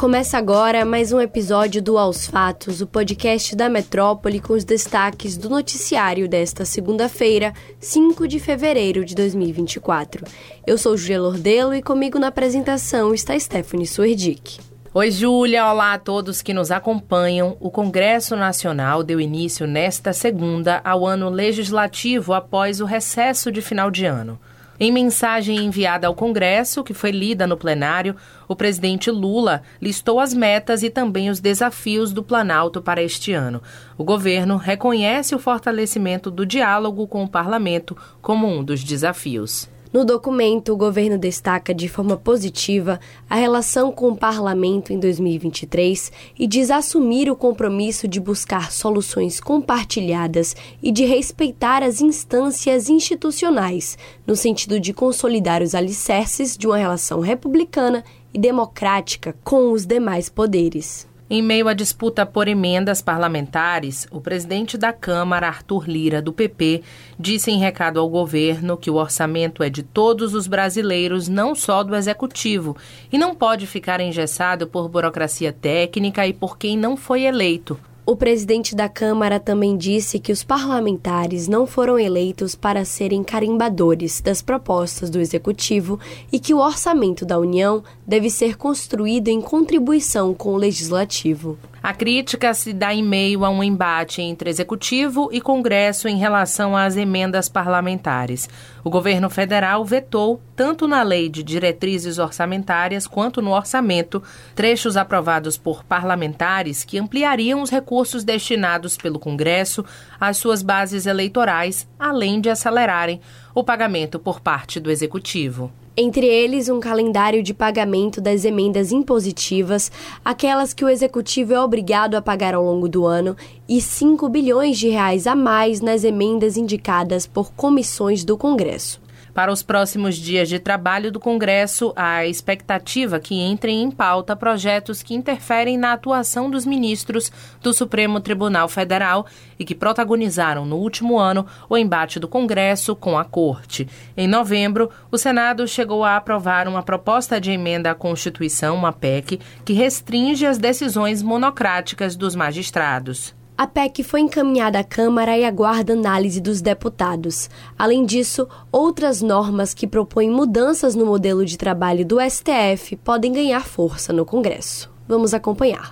Começa agora mais um episódio do Aos Fatos, o podcast da Metrópole com os destaques do noticiário desta segunda-feira, 5 de fevereiro de 2024. Eu sou Julia Lordelo e comigo na apresentação está Stephanie Suerdick. Oi, Júlia. Olá a todos que nos acompanham. O Congresso Nacional deu início nesta segunda ao ano legislativo após o recesso de final de ano. Em mensagem enviada ao Congresso, que foi lida no plenário, o presidente Lula listou as metas e também os desafios do Planalto para este ano. O governo reconhece o fortalecimento do diálogo com o parlamento como um dos desafios. No documento, o governo destaca de forma positiva a relação com o parlamento em 2023 e diz assumir o compromisso de buscar soluções compartilhadas e de respeitar as instâncias institucionais, no sentido de consolidar os alicerces de uma relação republicana e democrática com os demais poderes. Em meio à disputa por emendas parlamentares, o presidente da Câmara, Arthur Lira, do PP, disse em recado ao governo que o orçamento é de todos os brasileiros, não só do executivo, e não pode ficar engessado por burocracia técnica e por quem não foi eleito. O presidente da Câmara também disse que os parlamentares não foram eleitos para serem carimbadores das propostas do Executivo e que o orçamento da União deve ser construído em contribuição com o Legislativo. A crítica se dá em meio a um embate entre Executivo e Congresso em relação às emendas parlamentares. O governo federal vetou, tanto na Lei de Diretrizes Orçamentárias quanto no orçamento, trechos aprovados por parlamentares que ampliariam os recursos destinados pelo Congresso às suas bases eleitorais, além de acelerarem o pagamento por parte do Executivo entre eles um calendário de pagamento das emendas impositivas, aquelas que o executivo é obrigado a pagar ao longo do ano, e 5 bilhões de reais a mais nas emendas indicadas por comissões do Congresso. Para os próximos dias de trabalho do Congresso, há expectativa que entrem em pauta projetos que interferem na atuação dos ministros do Supremo Tribunal Federal e que protagonizaram no último ano o embate do Congresso com a Corte. Em novembro, o Senado chegou a aprovar uma proposta de emenda à Constituição, uma PEC, que restringe as decisões monocráticas dos magistrados. A PEC foi encaminhada à Câmara e aguarda análise dos deputados. Além disso, outras normas que propõem mudanças no modelo de trabalho do STF podem ganhar força no Congresso. Vamos acompanhar.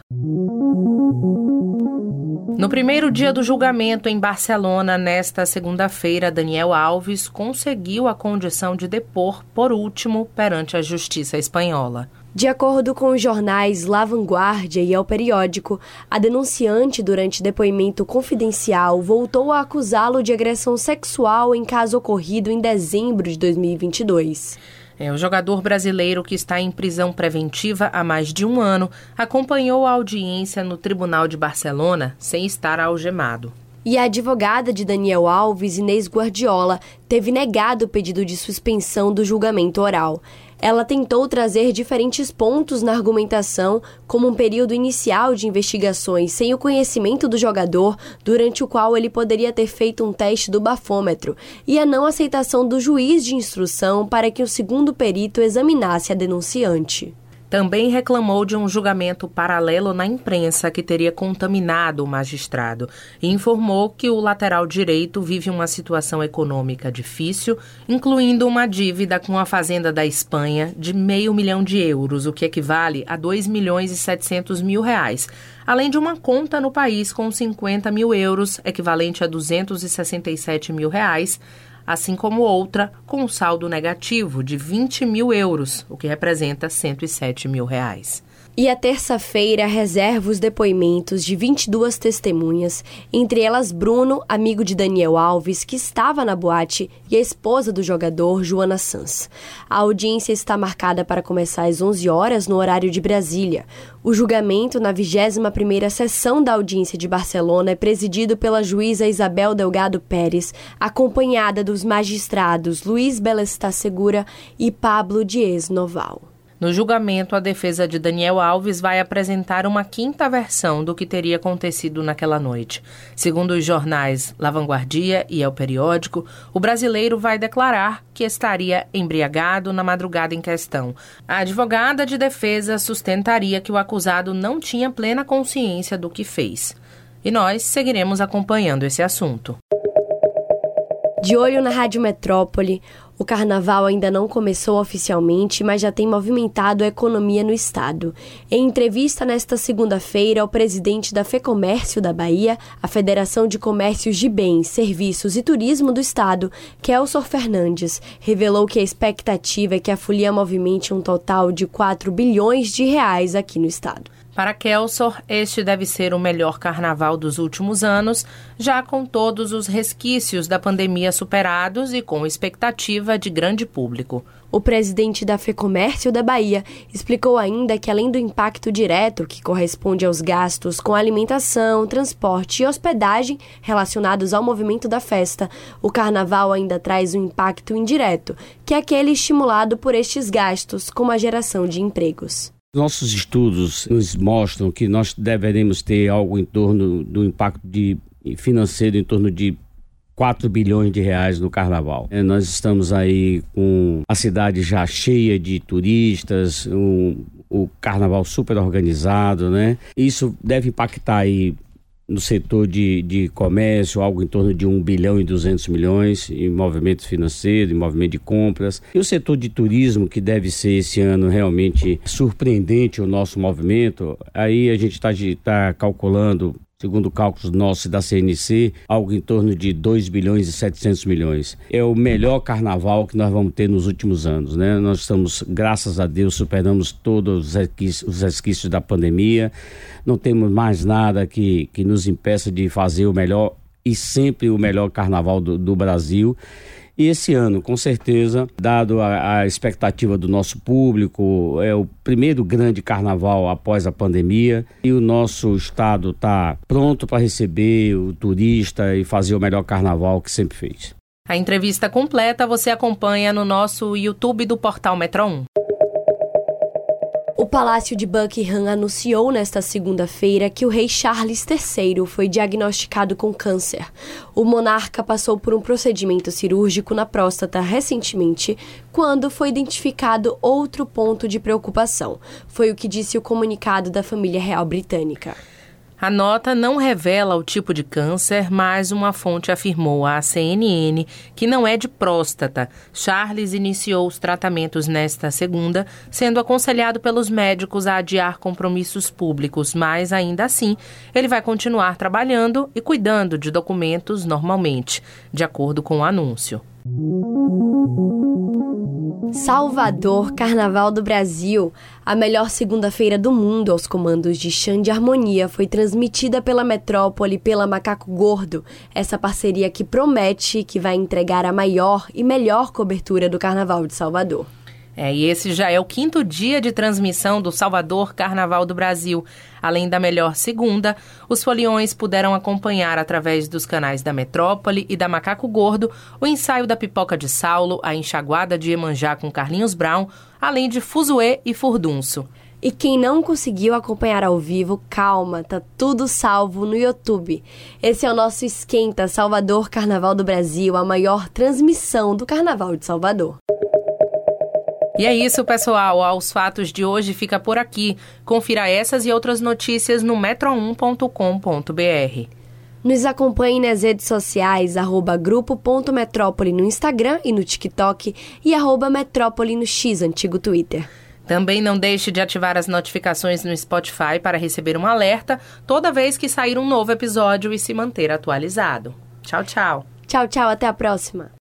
No primeiro dia do julgamento em Barcelona, nesta segunda-feira, Daniel Alves conseguiu a condição de depor por último perante a Justiça Espanhola. De acordo com os jornais La Vanguardia e El Periódico, a denunciante, durante depoimento confidencial, voltou a acusá-lo de agressão sexual em caso ocorrido em dezembro de 2022. É, o jogador brasileiro que está em prisão preventiva há mais de um ano acompanhou a audiência no Tribunal de Barcelona sem estar algemado. E a advogada de Daniel Alves, Inês Guardiola, teve negado o pedido de suspensão do julgamento oral. Ela tentou trazer diferentes pontos na argumentação, como um período inicial de investigações sem o conhecimento do jogador, durante o qual ele poderia ter feito um teste do bafômetro, e a não aceitação do juiz de instrução para que o segundo perito examinasse a denunciante também reclamou de um julgamento paralelo na imprensa que teria contaminado o magistrado. E informou que o lateral direito vive uma situação econômica difícil, incluindo uma dívida com a Fazenda da Espanha de meio milhão de euros, o que equivale a 2 milhões e 700 mil reais, além de uma conta no país com 50 mil euros, equivalente a 267 mil reais, assim como outra com um saldo negativo de 20 mil euros, o que representa 107 mil reais. E a terça-feira reserva os depoimentos de 22 testemunhas, entre elas Bruno, amigo de Daniel Alves, que estava na boate, e a esposa do jogador, Joana Sanz. A audiência está marcada para começar às 11 horas no horário de Brasília. O julgamento na 21ª sessão da audiência de Barcelona é presidido pela juíza Isabel Delgado Pérez, acompanhada dos magistrados Luiz Belestá Segura e Pablo Dias Noval. No julgamento, a defesa de Daniel Alves vai apresentar uma quinta versão do que teria acontecido naquela noite. Segundo os jornais La Vanguardia e El Periódico, o brasileiro vai declarar que estaria embriagado na madrugada em questão. A advogada de defesa sustentaria que o acusado não tinha plena consciência do que fez. E nós seguiremos acompanhando esse assunto. De olho na Rádio Metrópole, o carnaval ainda não começou oficialmente, mas já tem movimentado a economia no estado. Em entrevista nesta segunda-feira, o presidente da FEComércio da Bahia, a Federação de Comércios de Bens, Serviços e Turismo do estado, Kelson Fernandes, revelou que a expectativa é que a folia movimente um total de 4 bilhões de reais aqui no estado. Para Kelsor, este deve ser o melhor carnaval dos últimos anos, já com todos os resquícios da pandemia superados e com expectativa de grande público. O presidente da FEComércio da Bahia explicou ainda que, além do impacto direto, que corresponde aos gastos com alimentação, transporte e hospedagem relacionados ao movimento da festa, o carnaval ainda traz um impacto indireto, que é aquele estimulado por estes gastos, como a geração de empregos. Nossos estudos nos mostram que nós deveremos ter algo em torno do impacto de, financeiro em torno de 4 bilhões de reais no carnaval. É, nós estamos aí com a cidade já cheia de turistas, um, o carnaval super organizado, né? Isso deve impactar aí no setor de, de comércio, algo em torno de 1 bilhão e 200 milhões em movimento financeiro, em movimento de compras. E o setor de turismo, que deve ser esse ano realmente surpreendente o nosso movimento, aí a gente está tá calculando segundo cálculos nossos da CNC, algo em torno de 2 bilhões e 700 milhões. É o melhor carnaval que nós vamos ter nos últimos anos, né? Nós estamos, graças a Deus, superamos todos os resquícios da pandemia, não temos mais nada que, que nos impeça de fazer o melhor e sempre o melhor carnaval do, do Brasil. E esse ano, com certeza, dado a, a, expectativa do nosso público, é o primeiro grande carnaval após a pandemia e o nosso estado está pronto para receber o turista e fazer o melhor carnaval que sempre fez. A entrevista completa você acompanha no nosso YouTube do Portal Metro 1. O Palácio de Buckingham anunciou nesta segunda-feira que o rei Charles III foi diagnosticado com câncer. O monarca passou por um procedimento cirúrgico na próstata recentemente, quando foi identificado outro ponto de preocupação. Foi o que disse o comunicado da família real britânica. A nota não revela o tipo de câncer, mas uma fonte afirmou à CNN que não é de próstata. Charles iniciou os tratamentos nesta segunda, sendo aconselhado pelos médicos a adiar compromissos públicos, mas ainda assim ele vai continuar trabalhando e cuidando de documentos normalmente, de acordo com o anúncio. Salvador, Carnaval do Brasil. A melhor segunda-feira do mundo aos comandos de Xande Harmonia foi transmitida pela Metrópole pela Macaco Gordo. Essa parceria que promete que vai entregar a maior e melhor cobertura do Carnaval de Salvador. É, e esse já é o quinto dia de transmissão do Salvador Carnaval do Brasil. Além da melhor segunda, os foliões puderam acompanhar através dos canais da Metrópole e da Macaco Gordo o ensaio da Pipoca de Saulo, a enxaguada de Emanjá com Carlinhos Brown, além de Fuzuê e Furdunço. E quem não conseguiu acompanhar ao vivo, calma, tá tudo salvo no YouTube. Esse é o nosso Esquenta Salvador Carnaval do Brasil, a maior transmissão do Carnaval de Salvador. E é isso, pessoal. Aos fatos de hoje fica por aqui. Confira essas e outras notícias no metro1.com.br. Nos acompanhe nas redes sociais, arroba grupo.metrópole no Instagram e no TikTok e arroba metrópole no X, antigo Twitter. Também não deixe de ativar as notificações no Spotify para receber um alerta toda vez que sair um novo episódio e se manter atualizado. Tchau, tchau. Tchau, tchau. Até a próxima.